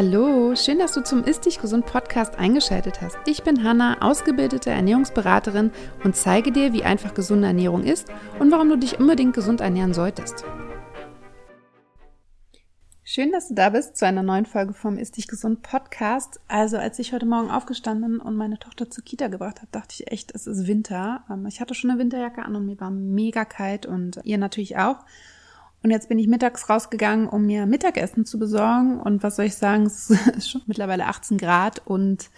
Hallo, schön, dass du zum Ist Dich Gesund Podcast eingeschaltet hast. Ich bin Hanna, ausgebildete Ernährungsberaterin und zeige dir, wie einfach gesunde Ernährung ist und warum du dich unbedingt gesund ernähren solltest. Schön, dass du da bist zu einer neuen Folge vom Ist Dich Gesund Podcast. Also, als ich heute Morgen aufgestanden und meine Tochter zur Kita gebracht habe, dachte ich echt, es ist Winter. Ähm, ich hatte schon eine Winterjacke an und mir war mega kalt und ihr natürlich auch. Und jetzt bin ich mittags rausgegangen, um mir Mittagessen zu besorgen. Und was soll ich sagen, es ist schon mittlerweile 18 Grad und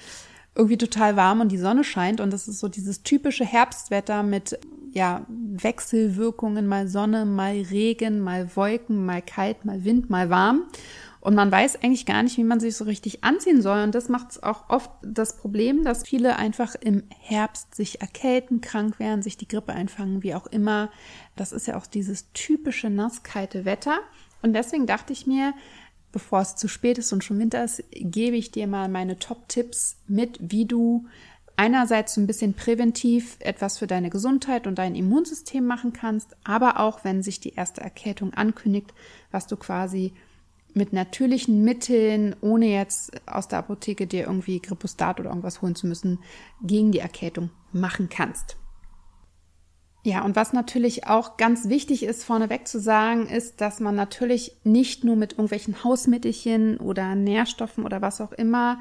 irgendwie total warm und die Sonne scheint. Und das ist so dieses typische Herbstwetter mit ja, Wechselwirkungen, mal Sonne, mal Regen, mal Wolken, mal kalt, mal Wind, mal warm. Und man weiß eigentlich gar nicht, wie man sich so richtig anziehen soll. Und das macht es auch oft das Problem, dass viele einfach im Herbst sich erkälten, krank werden, sich die Grippe einfangen, wie auch immer. Das ist ja auch dieses typische nasskalte Wetter. Und deswegen dachte ich mir, bevor es zu spät ist und schon Winter ist, gebe ich dir mal meine Top-Tipps mit, wie du einerseits so ein bisschen präventiv etwas für deine Gesundheit und dein Immunsystem machen kannst, aber auch wenn sich die erste Erkältung ankündigt, was du quasi mit natürlichen Mitteln, ohne jetzt aus der Apotheke dir irgendwie Grippostat oder irgendwas holen zu müssen, gegen die Erkältung machen kannst. Ja, und was natürlich auch ganz wichtig ist, vorneweg zu sagen, ist, dass man natürlich nicht nur mit irgendwelchen Hausmittelchen oder Nährstoffen oder was auch immer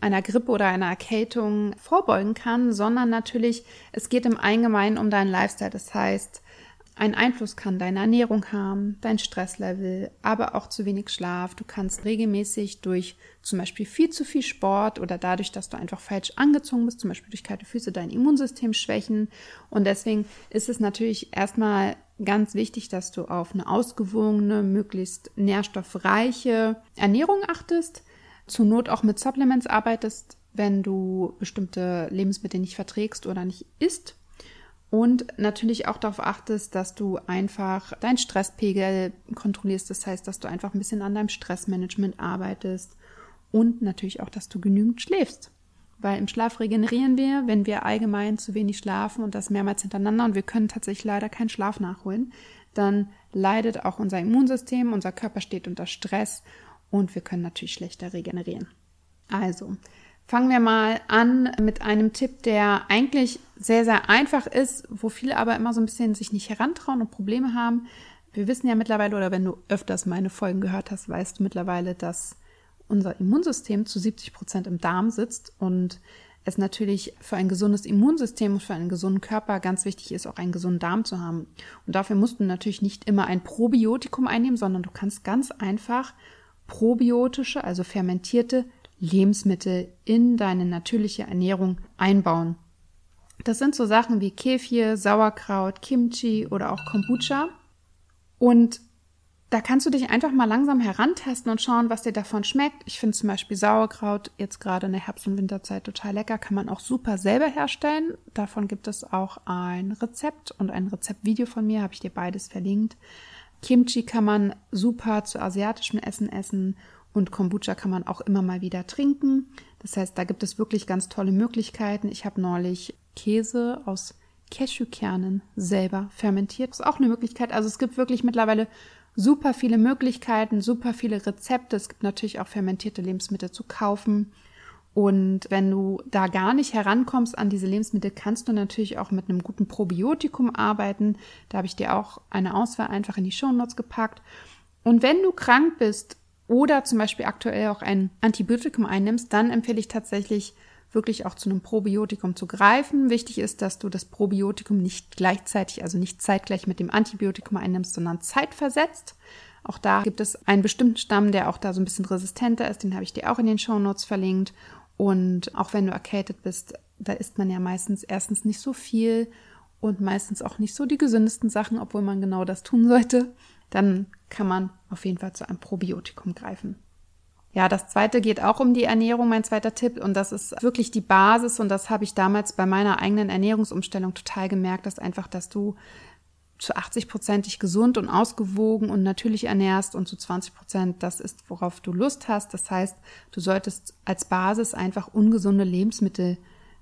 einer Grippe oder einer Erkältung vorbeugen kann, sondern natürlich, es geht im Allgemeinen um deinen Lifestyle. Das heißt, einen Einfluss kann deine Ernährung haben, dein Stresslevel, aber auch zu wenig Schlaf. Du kannst regelmäßig durch zum Beispiel viel zu viel Sport oder dadurch, dass du einfach falsch angezogen bist, zum Beispiel durch kalte Füße, dein Immunsystem schwächen. Und deswegen ist es natürlich erstmal ganz wichtig, dass du auf eine ausgewogene, möglichst nährstoffreiche Ernährung achtest, zur Not auch mit Supplements arbeitest, wenn du bestimmte Lebensmittel nicht verträgst oder nicht isst und natürlich auch darauf achtest, dass du einfach deinen Stresspegel kontrollierst. Das heißt, dass du einfach ein bisschen an deinem Stressmanagement arbeitest. Und natürlich auch, dass du genügend schläfst. Weil im Schlaf regenerieren wir, wenn wir allgemein zu wenig schlafen und das mehrmals hintereinander und wir können tatsächlich leider keinen Schlaf nachholen, dann leidet auch unser Immunsystem, unser Körper steht unter Stress und wir können natürlich schlechter regenerieren. Also, Fangen wir mal an mit einem Tipp, der eigentlich sehr, sehr einfach ist, wo viele aber immer so ein bisschen sich nicht herantrauen und Probleme haben. Wir wissen ja mittlerweile, oder wenn du öfters meine Folgen gehört hast, weißt du mittlerweile, dass unser Immunsystem zu 70 Prozent im Darm sitzt und es natürlich für ein gesundes Immunsystem und für einen gesunden Körper ganz wichtig ist, auch einen gesunden Darm zu haben. Und dafür musst du natürlich nicht immer ein Probiotikum einnehmen, sondern du kannst ganz einfach probiotische, also fermentierte Lebensmittel in deine natürliche Ernährung einbauen. Das sind so Sachen wie Kefir, Sauerkraut, Kimchi oder auch Kombucha. Und da kannst du dich einfach mal langsam herantasten und schauen, was dir davon schmeckt. Ich finde zum Beispiel Sauerkraut jetzt gerade in der Herbst- und Winterzeit total lecker. Kann man auch super selber herstellen. Davon gibt es auch ein Rezept und ein Rezeptvideo von mir. Habe ich dir beides verlinkt. Kimchi kann man super zu asiatischem Essen essen und Kombucha kann man auch immer mal wieder trinken. Das heißt, da gibt es wirklich ganz tolle Möglichkeiten. Ich habe neulich Käse aus Cashewkernen selber fermentiert. Das ist auch eine Möglichkeit. Also es gibt wirklich mittlerweile super viele Möglichkeiten, super viele Rezepte. Es gibt natürlich auch fermentierte Lebensmittel zu kaufen. Und wenn du da gar nicht herankommst an diese Lebensmittel, kannst du natürlich auch mit einem guten Probiotikum arbeiten. Da habe ich dir auch eine Auswahl einfach in die Shownotes gepackt. Und wenn du krank bist oder zum Beispiel aktuell auch ein Antibiotikum einnimmst, dann empfehle ich tatsächlich wirklich auch zu einem Probiotikum zu greifen. Wichtig ist, dass du das Probiotikum nicht gleichzeitig, also nicht zeitgleich mit dem Antibiotikum einnimmst, sondern zeitversetzt. Auch da gibt es einen bestimmten Stamm, der auch da so ein bisschen resistenter ist. Den habe ich dir auch in den Show Notes verlinkt. Und auch wenn du erkältet bist, da isst man ja meistens erstens nicht so viel und meistens auch nicht so die gesündesten Sachen, obwohl man genau das tun sollte dann kann man auf jeden Fall zu einem Probiotikum greifen. Ja, das zweite geht auch um die Ernährung, mein zweiter Tipp. Und das ist wirklich die Basis. Und das habe ich damals bei meiner eigenen Ernährungsumstellung total gemerkt, dass einfach, dass du zu 80 Prozent dich gesund und ausgewogen und natürlich ernährst und zu 20 Prozent das ist, worauf du Lust hast. Das heißt, du solltest als Basis einfach ungesunde Lebensmittel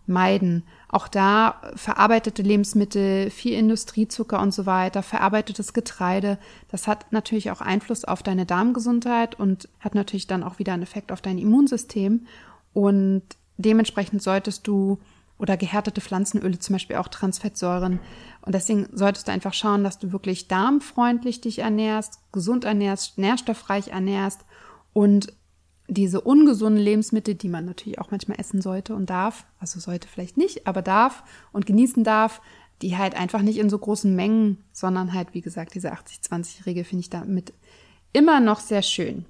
meiden. Auch da verarbeitete Lebensmittel, viel Industriezucker und so weiter, verarbeitetes Getreide. Das hat natürlich auch Einfluss auf deine Darmgesundheit und hat natürlich dann auch wieder einen Effekt auf dein Immunsystem. Und dementsprechend solltest du oder gehärtete Pflanzenöle, zum Beispiel auch Transfettsäuren. Und deswegen solltest du einfach schauen, dass du wirklich darmfreundlich dich ernährst, gesund ernährst, nährstoffreich ernährst und diese ungesunden Lebensmittel, die man natürlich auch manchmal essen sollte und darf, also sollte vielleicht nicht, aber darf und genießen darf, die halt einfach nicht in so großen Mengen, sondern halt, wie gesagt, diese 80-20-Regel finde ich damit immer noch sehr schön.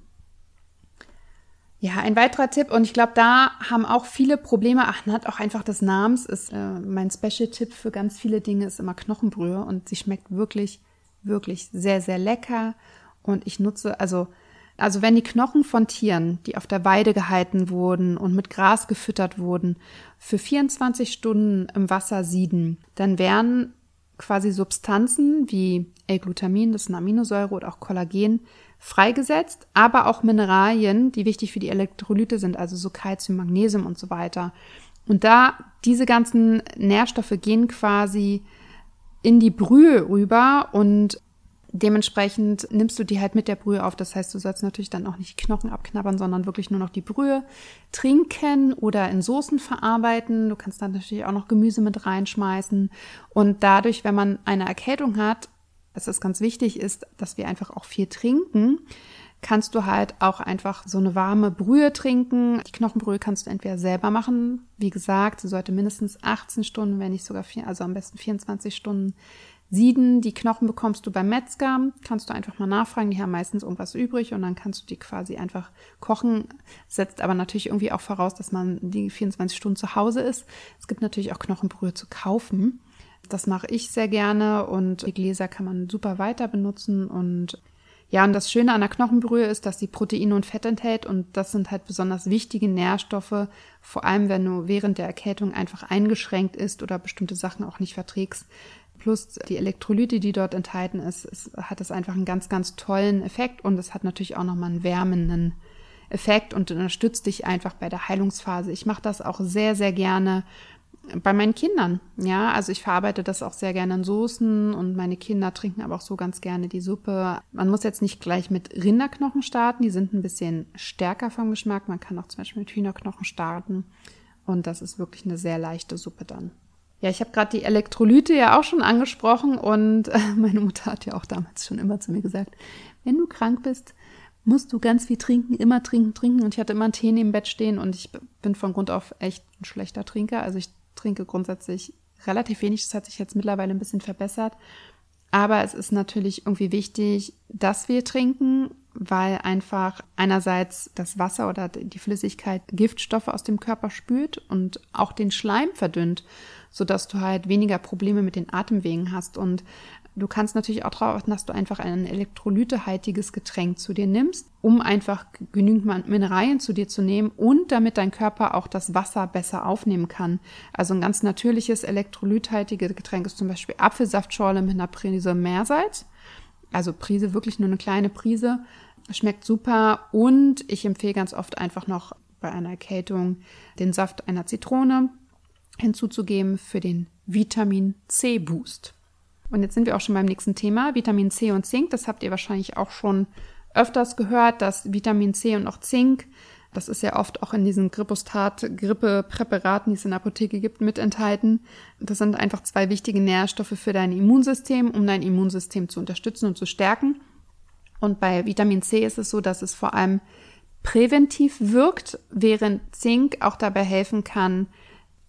Ja, ein weiterer Tipp, und ich glaube, da haben auch viele Probleme. Ach, hat auch einfach des Namens ist äh, mein Special-Tipp für ganz viele Dinge ist immer Knochenbrühe und sie schmeckt wirklich, wirklich sehr, sehr lecker. Und ich nutze, also also wenn die Knochen von Tieren, die auf der Weide gehalten wurden und mit Gras gefüttert wurden, für 24 Stunden im Wasser sieden, dann werden quasi Substanzen wie L-Glutamin, das ist eine Aminosäure oder auch Kollagen, freigesetzt, aber auch Mineralien, die wichtig für die Elektrolyte sind, also so Calcium, Magnesium und so weiter. Und da diese ganzen Nährstoffe gehen quasi in die Brühe rüber und Dementsprechend nimmst du die halt mit der Brühe auf. Das heißt, du sollst natürlich dann auch nicht Knochen abknabbern, sondern wirklich nur noch die Brühe trinken oder in Soßen verarbeiten. Du kannst dann natürlich auch noch Gemüse mit reinschmeißen. Und dadurch, wenn man eine Erkältung hat, dass es ganz wichtig ist, dass wir einfach auch viel trinken, kannst du halt auch einfach so eine warme Brühe trinken. Die Knochenbrühe kannst du entweder selber machen. Wie gesagt, sie sollte mindestens 18 Stunden, wenn nicht sogar vier, also am besten 24 Stunden Sieden, die Knochen bekommst du beim Metzger, kannst du einfach mal nachfragen, die haben meistens irgendwas übrig und dann kannst du die quasi einfach kochen, setzt aber natürlich irgendwie auch voraus, dass man die 24 Stunden zu Hause ist. Es gibt natürlich auch Knochenbrühe zu kaufen. Das mache ich sehr gerne und die Gläser kann man super weiter benutzen. Und ja, und das Schöne an der Knochenbrühe ist, dass sie Proteine und Fett enthält und das sind halt besonders wichtige Nährstoffe, vor allem wenn du während der Erkältung einfach eingeschränkt ist oder bestimmte Sachen auch nicht verträgst, plus die Elektrolyte, die dort enthalten ist, ist hat es einfach einen ganz, ganz tollen Effekt und es hat natürlich auch nochmal einen wärmenden Effekt und unterstützt dich einfach bei der Heilungsphase. Ich mache das auch sehr, sehr gerne bei meinen Kindern. Ja, also ich verarbeite das auch sehr gerne in Soßen und meine Kinder trinken aber auch so ganz gerne die Suppe. Man muss jetzt nicht gleich mit Rinderknochen starten, die sind ein bisschen stärker vom Geschmack. Man kann auch zum Beispiel mit Hühnerknochen starten und das ist wirklich eine sehr leichte Suppe dann. Ja, ich habe gerade die Elektrolyte ja auch schon angesprochen und äh, meine Mutter hat ja auch damals schon immer zu mir gesagt, wenn du krank bist, musst du ganz viel trinken, immer trinken, trinken. Und ich hatte immer einen Tee neben dem Bett stehen und ich bin von Grund auf echt ein schlechter Trinker. Also ich trinke grundsätzlich relativ wenig. Das hat sich jetzt mittlerweile ein bisschen verbessert. Aber es ist natürlich irgendwie wichtig, dass wir trinken, weil einfach einerseits das Wasser oder die Flüssigkeit Giftstoffe aus dem Körper spült und auch den Schleim verdünnt sodass du halt weniger Probleme mit den Atemwegen hast. Und du kannst natürlich auch darauf achten, dass du einfach ein elektrolytehaltiges Getränk zu dir nimmst, um einfach genügend Mineralien zu dir zu nehmen und damit dein Körper auch das Wasser besser aufnehmen kann. Also ein ganz natürliches elektrolythaltiges Getränk ist zum Beispiel Apfelsaftschorle mit einer Prise Meersalz. Also Prise, wirklich nur eine kleine Prise. Schmeckt super und ich empfehle ganz oft einfach noch bei einer Erkältung den Saft einer Zitrone hinzuzugeben für den Vitamin C Boost. Und jetzt sind wir auch schon beim nächsten Thema, Vitamin C und Zink. Das habt ihr wahrscheinlich auch schon öfters gehört, dass Vitamin C und auch Zink, das ist ja oft auch in diesen Grippostat, Grippepräparaten, die es in der Apotheke gibt, mit enthalten. Das sind einfach zwei wichtige Nährstoffe für dein Immunsystem, um dein Immunsystem zu unterstützen und zu stärken. Und bei Vitamin C ist es so, dass es vor allem präventiv wirkt, während Zink auch dabei helfen kann,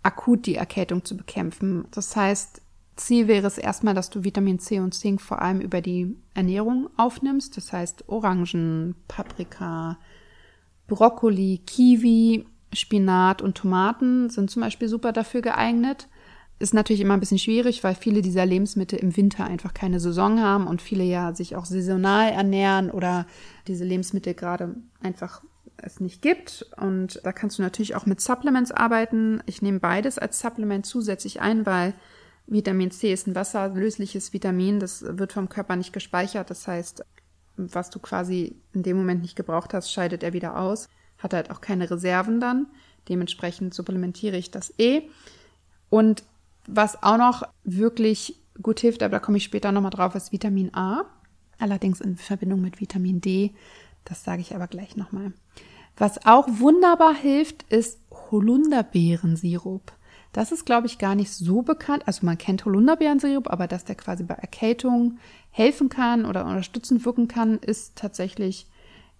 akut die Erkältung zu bekämpfen. Das heißt, Ziel wäre es erstmal, dass du Vitamin C und Zink vor allem über die Ernährung aufnimmst. Das heißt, Orangen, Paprika, Brokkoli, Kiwi, Spinat und Tomaten sind zum Beispiel super dafür geeignet. Ist natürlich immer ein bisschen schwierig, weil viele dieser Lebensmittel im Winter einfach keine Saison haben und viele ja sich auch saisonal ernähren oder diese Lebensmittel gerade einfach es nicht gibt. Und da kannst du natürlich auch mit Supplements arbeiten. Ich nehme beides als Supplement zusätzlich ein, weil Vitamin C ist ein wasserlösliches Vitamin. Das wird vom Körper nicht gespeichert. Das heißt, was du quasi in dem Moment nicht gebraucht hast, scheidet er wieder aus. Hat halt auch keine Reserven dann. Dementsprechend supplementiere ich das eh. Und was auch noch wirklich gut hilft, aber da komme ich später nochmal drauf, ist Vitamin A. Allerdings in Verbindung mit Vitamin D. Das sage ich aber gleich nochmal. Was auch wunderbar hilft, ist Holunderbeerensirup. Das ist, glaube ich, gar nicht so bekannt. Also man kennt Holunderbeerensirup, aber dass der quasi bei Erkältung helfen kann oder unterstützend wirken kann, ist tatsächlich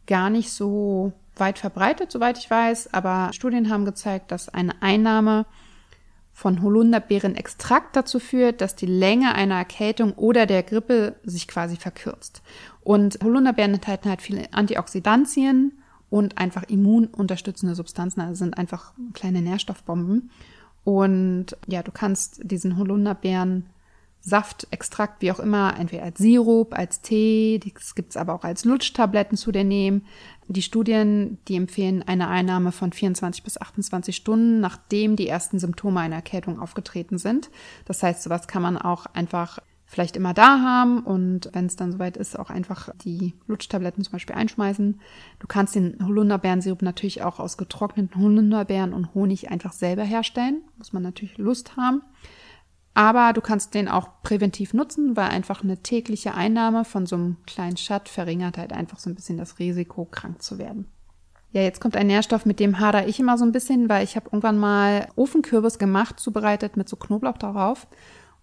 gar nicht so weit verbreitet, soweit ich weiß. Aber Studien haben gezeigt, dass eine Einnahme von Holunderbeerenextrakt dazu führt, dass die Länge einer Erkältung oder der Grippe sich quasi verkürzt. Und Holunderbeeren enthalten halt viele Antioxidantien und einfach immununterstützende Substanzen, also sind einfach kleine Nährstoffbomben. Und ja, du kannst diesen Holunderbeeren Saft, Extrakt, wie auch immer, entweder als Sirup, als Tee, das gibt's aber auch als Lutschtabletten zu dir nehmen. Die Studien, die empfehlen eine Einnahme von 24 bis 28 Stunden, nachdem die ersten Symptome einer Erkältung aufgetreten sind. Das heißt, sowas kann man auch einfach vielleicht immer da haben und wenn es dann soweit ist, auch einfach die Lutschtabletten zum Beispiel einschmeißen. Du kannst den Holunderbeerensirup natürlich auch aus getrockneten Holunderbeeren und Honig einfach selber herstellen. Muss man natürlich Lust haben. Aber du kannst den auch präventiv nutzen, weil einfach eine tägliche Einnahme von so einem kleinen Schat verringert halt einfach so ein bisschen das Risiko, krank zu werden. Ja, jetzt kommt ein Nährstoff, mit dem hader ich immer so ein bisschen, weil ich habe irgendwann mal Ofenkürbis gemacht, zubereitet mit so Knoblauch darauf.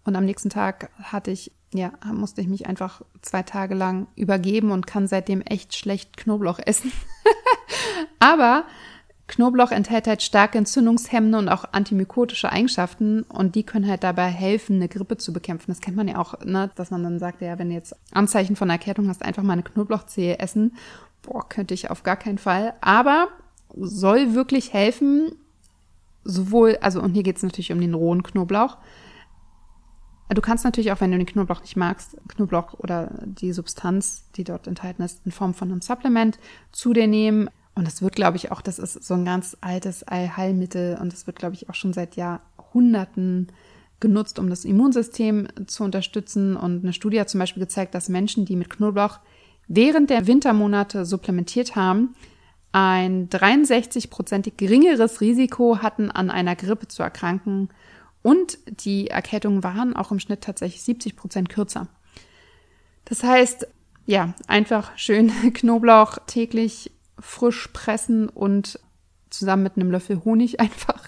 Und am nächsten Tag hatte ich, ja, musste ich mich einfach zwei Tage lang übergeben und kann seitdem echt schlecht Knoblauch essen. Aber Knoblauch enthält halt starke entzündungshemmende und auch antimykotische Eigenschaften und die können halt dabei helfen, eine Grippe zu bekämpfen. Das kennt man ja auch, ne, dass man dann sagt, ja, wenn du jetzt Anzeichen von Erkältung hast, einfach mal eine Knoblauchzehe essen. Boah, könnte ich auf gar keinen Fall. Aber soll wirklich helfen, sowohl, also und hier geht es natürlich um den rohen Knoblauch. Du kannst natürlich auch, wenn du den Knoblauch nicht magst, Knoblauch oder die Substanz, die dort enthalten ist, in Form von einem Supplement zu dir nehmen. Und es wird, glaube ich, auch, das ist so ein ganz altes Allheilmittel und es wird, glaube ich, auch schon seit Jahrhunderten genutzt, um das Immunsystem zu unterstützen. Und eine Studie hat zum Beispiel gezeigt, dass Menschen, die mit Knoblauch während der Wintermonate supplementiert haben, ein 63-prozentig geringeres Risiko hatten, an einer Grippe zu erkranken. Und die Erkältungen waren auch im Schnitt tatsächlich 70 Prozent kürzer. Das heißt, ja, einfach schön Knoblauch täglich frisch pressen und zusammen mit einem Löffel Honig einfach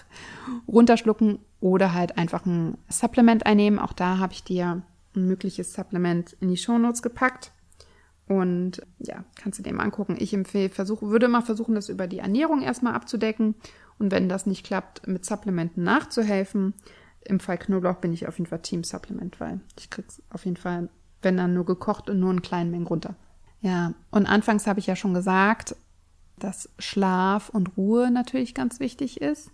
runterschlucken oder halt einfach ein Supplement einnehmen. Auch da habe ich dir ein mögliches Supplement in die Shownotes gepackt. Und ja, kannst du dir mal angucken. Ich empfehle, versuche, würde mal versuchen, das über die Ernährung erstmal abzudecken. Und wenn das nicht klappt, mit Supplementen nachzuhelfen. Im Fall Knoblauch bin ich auf jeden Fall Team Supplement, weil ich krieg's auf jeden Fall, wenn dann nur gekocht und nur in kleinen Mengen runter. Ja, und anfangs habe ich ja schon gesagt, dass Schlaf und Ruhe natürlich ganz wichtig ist.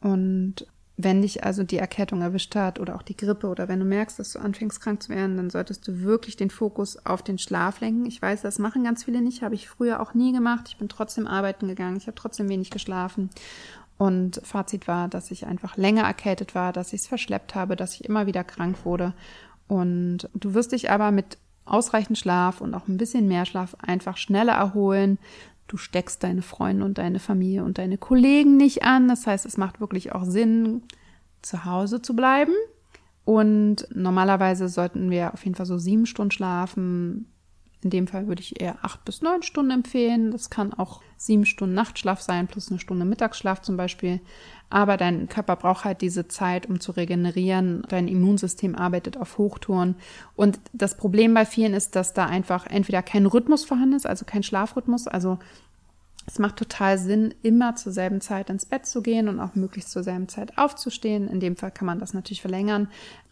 Und wenn dich also die Erkältung erwischt hat oder auch die Grippe oder wenn du merkst, dass du anfängst krank zu werden, dann solltest du wirklich den Fokus auf den Schlaf lenken. Ich weiß, das machen ganz viele nicht, habe ich früher auch nie gemacht. Ich bin trotzdem arbeiten gegangen, ich habe trotzdem wenig geschlafen. Und Fazit war, dass ich einfach länger erkältet war, dass ich es verschleppt habe, dass ich immer wieder krank wurde. Und du wirst dich aber mit ausreichend Schlaf und auch ein bisschen mehr Schlaf einfach schneller erholen, Du steckst deine Freunde und deine Familie und deine Kollegen nicht an. Das heißt, es macht wirklich auch Sinn, zu Hause zu bleiben. Und normalerweise sollten wir auf jeden Fall so sieben Stunden schlafen. In dem Fall würde ich eher acht bis neun Stunden empfehlen. Das kann auch sieben Stunden Nachtschlaf sein, plus eine Stunde Mittagsschlaf zum Beispiel. Aber dein Körper braucht halt diese Zeit, um zu regenerieren. Dein Immunsystem arbeitet auf Hochtouren. Und das Problem bei vielen ist, dass da einfach entweder kein Rhythmus vorhanden ist, also kein Schlafrhythmus. Also es macht total Sinn, immer zur selben Zeit ins Bett zu gehen und auch möglichst zur selben Zeit aufzustehen. In dem Fall kann man das natürlich verlängern.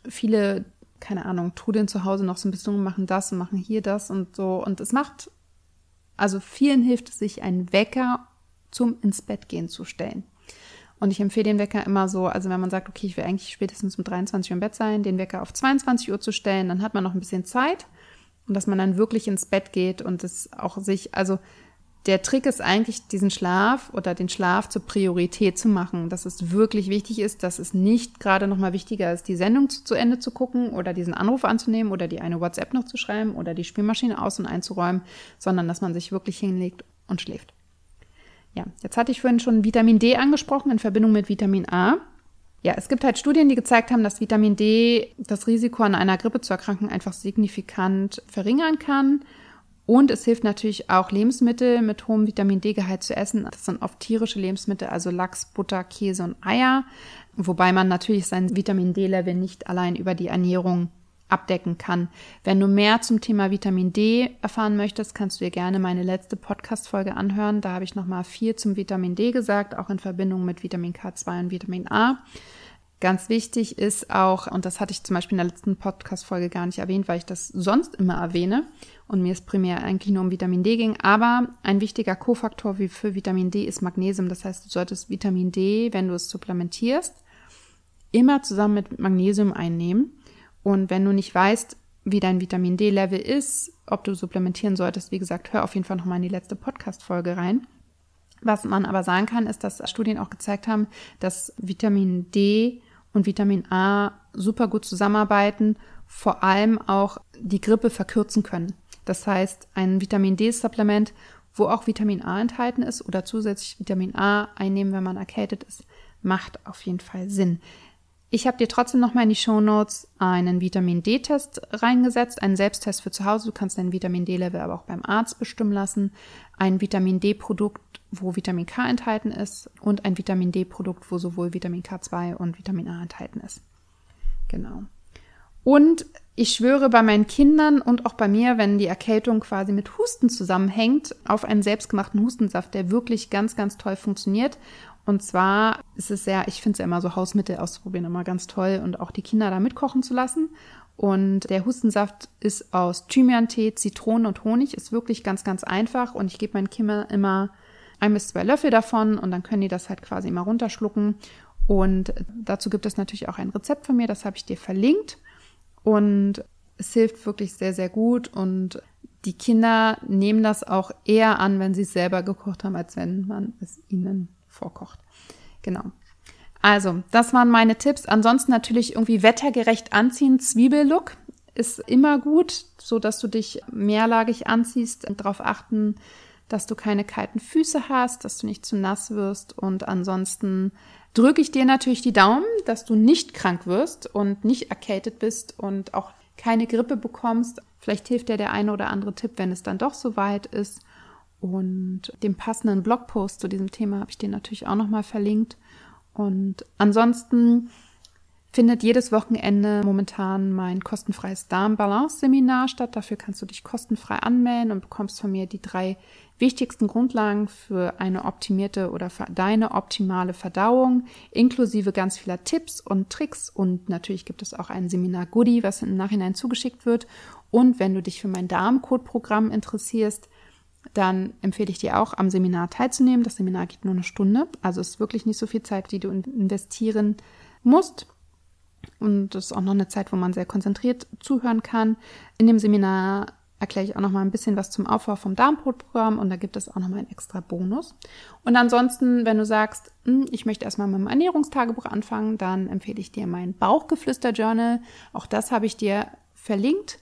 Viele, keine Ahnung, trudeln zu Hause noch so ein bisschen und machen das und machen hier das und so. Und es macht, also vielen hilft es sich, einen Wecker zum ins Bett gehen zu stellen. Und ich empfehle den Wecker immer so, also wenn man sagt, okay, ich will eigentlich spätestens um 23 Uhr im Bett sein, den Wecker auf 22 Uhr zu stellen, dann hat man noch ein bisschen Zeit und dass man dann wirklich ins Bett geht und es auch sich, also der Trick ist eigentlich, diesen Schlaf oder den Schlaf zur Priorität zu machen, dass es wirklich wichtig ist, dass es nicht gerade nochmal wichtiger ist, die Sendung zu, zu, Ende zu gucken oder diesen Anruf anzunehmen oder die eine WhatsApp noch zu schreiben oder die Spielmaschine aus- und einzuräumen, sondern dass man sich wirklich hinlegt und schläft. Ja, jetzt hatte ich vorhin schon Vitamin D angesprochen in Verbindung mit Vitamin A. Ja, es gibt halt Studien, die gezeigt haben, dass Vitamin D das Risiko an einer Grippe zu erkranken einfach signifikant verringern kann. Und es hilft natürlich auch, Lebensmittel mit hohem Vitamin D-Gehalt zu essen. Das sind oft tierische Lebensmittel, also Lachs, Butter, Käse und Eier. Wobei man natürlich sein Vitamin D-Level nicht allein über die Ernährung abdecken kann. Wenn du mehr zum Thema Vitamin D erfahren möchtest, kannst du dir gerne meine letzte Podcast-Folge anhören. Da habe ich nochmal viel zum Vitamin D gesagt, auch in Verbindung mit Vitamin K2 und Vitamin A. Ganz wichtig ist auch, und das hatte ich zum Beispiel in der letzten Podcast-Folge gar nicht erwähnt, weil ich das sonst immer erwähne und mir es primär eigentlich nur um Vitamin D ging. Aber ein wichtiger Kofaktor wie für Vitamin D ist Magnesium. Das heißt, du solltest Vitamin D, wenn du es supplementierst, immer zusammen mit Magnesium einnehmen. Und wenn du nicht weißt, wie dein Vitamin D-Level ist, ob du supplementieren solltest, wie gesagt, hör auf jeden Fall nochmal in die letzte Podcast-Folge rein. Was man aber sagen kann, ist, dass Studien auch gezeigt haben, dass Vitamin D und Vitamin A super gut zusammenarbeiten, vor allem auch die Grippe verkürzen können. Das heißt, ein Vitamin D-Supplement, wo auch Vitamin A enthalten ist oder zusätzlich Vitamin A einnehmen, wenn man erkältet ist, macht auf jeden Fall Sinn. Ich habe dir trotzdem nochmal in die Show Notes einen Vitamin D-Test reingesetzt, einen Selbsttest für zu Hause. Du kannst dein Vitamin D-Level aber auch beim Arzt bestimmen lassen. Ein Vitamin D-Produkt, wo Vitamin K enthalten ist und ein Vitamin D-Produkt, wo sowohl Vitamin K2 und Vitamin A enthalten ist. Genau. Und ich schwöre bei meinen Kindern und auch bei mir, wenn die Erkältung quasi mit Husten zusammenhängt, auf einen selbstgemachten Hustensaft, der wirklich ganz, ganz toll funktioniert und zwar ist es sehr, ich finde es ja immer so Hausmittel auszuprobieren, immer ganz toll und auch die Kinder da mitkochen zu lassen. Und der Hustensaft ist aus Thymian-Tee, Zitronen und Honig, ist wirklich ganz, ganz einfach. Und ich gebe meinen Kindern immer ein bis zwei Löffel davon und dann können die das halt quasi immer runterschlucken. Und dazu gibt es natürlich auch ein Rezept von mir, das habe ich dir verlinkt. Und es hilft wirklich sehr, sehr gut. Und die Kinder nehmen das auch eher an, wenn sie es selber gekocht haben, als wenn man es ihnen vorkocht. Genau. Also, das waren meine Tipps. Ansonsten natürlich irgendwie wettergerecht anziehen. Zwiebellook ist immer gut, so dass du dich mehrlagig anziehst. Darauf achten, dass du keine kalten Füße hast, dass du nicht zu nass wirst. Und ansonsten drücke ich dir natürlich die Daumen, dass du nicht krank wirst und nicht erkältet bist und auch keine Grippe bekommst. Vielleicht hilft dir der eine oder andere Tipp, wenn es dann doch so weit ist. Und den passenden Blogpost zu diesem Thema habe ich dir natürlich auch nochmal verlinkt. Und ansonsten findet jedes Wochenende momentan mein kostenfreies Darm-Balance-Seminar statt. Dafür kannst du dich kostenfrei anmelden und bekommst von mir die drei wichtigsten Grundlagen für eine optimierte oder für deine optimale Verdauung, inklusive ganz vieler Tipps und Tricks. Und natürlich gibt es auch ein Seminar-Goodie, was im Nachhinein zugeschickt wird. Und wenn du dich für mein Darmcode-Programm interessierst, dann empfehle ich dir auch, am Seminar teilzunehmen. Das Seminar geht nur eine Stunde, also ist wirklich nicht so viel Zeit, die du investieren musst. Und das ist auch noch eine Zeit, wo man sehr konzentriert zuhören kann. In dem Seminar erkläre ich auch noch mal ein bisschen was zum Aufbau vom Darmbrotprogramm und da gibt es auch noch mal einen extra Bonus. Und ansonsten, wenn du sagst, hm, ich möchte erstmal mit dem Ernährungstagebuch anfangen, dann empfehle ich dir mein Bauchgeflüster-Journal. Auch das habe ich dir verlinkt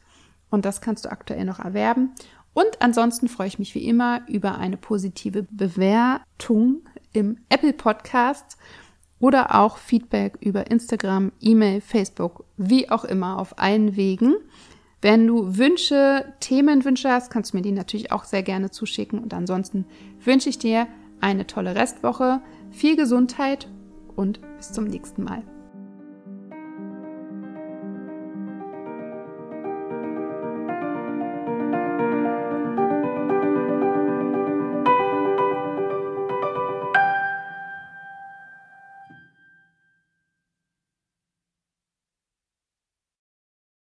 und das kannst du aktuell noch erwerben. Und ansonsten freue ich mich wie immer über eine positive Bewertung im Apple Podcast oder auch Feedback über Instagram, E-Mail, Facebook, wie auch immer auf allen Wegen. Wenn du Wünsche, Themenwünsche hast, kannst du mir die natürlich auch sehr gerne zuschicken. Und ansonsten wünsche ich dir eine tolle Restwoche, viel Gesundheit und bis zum nächsten Mal.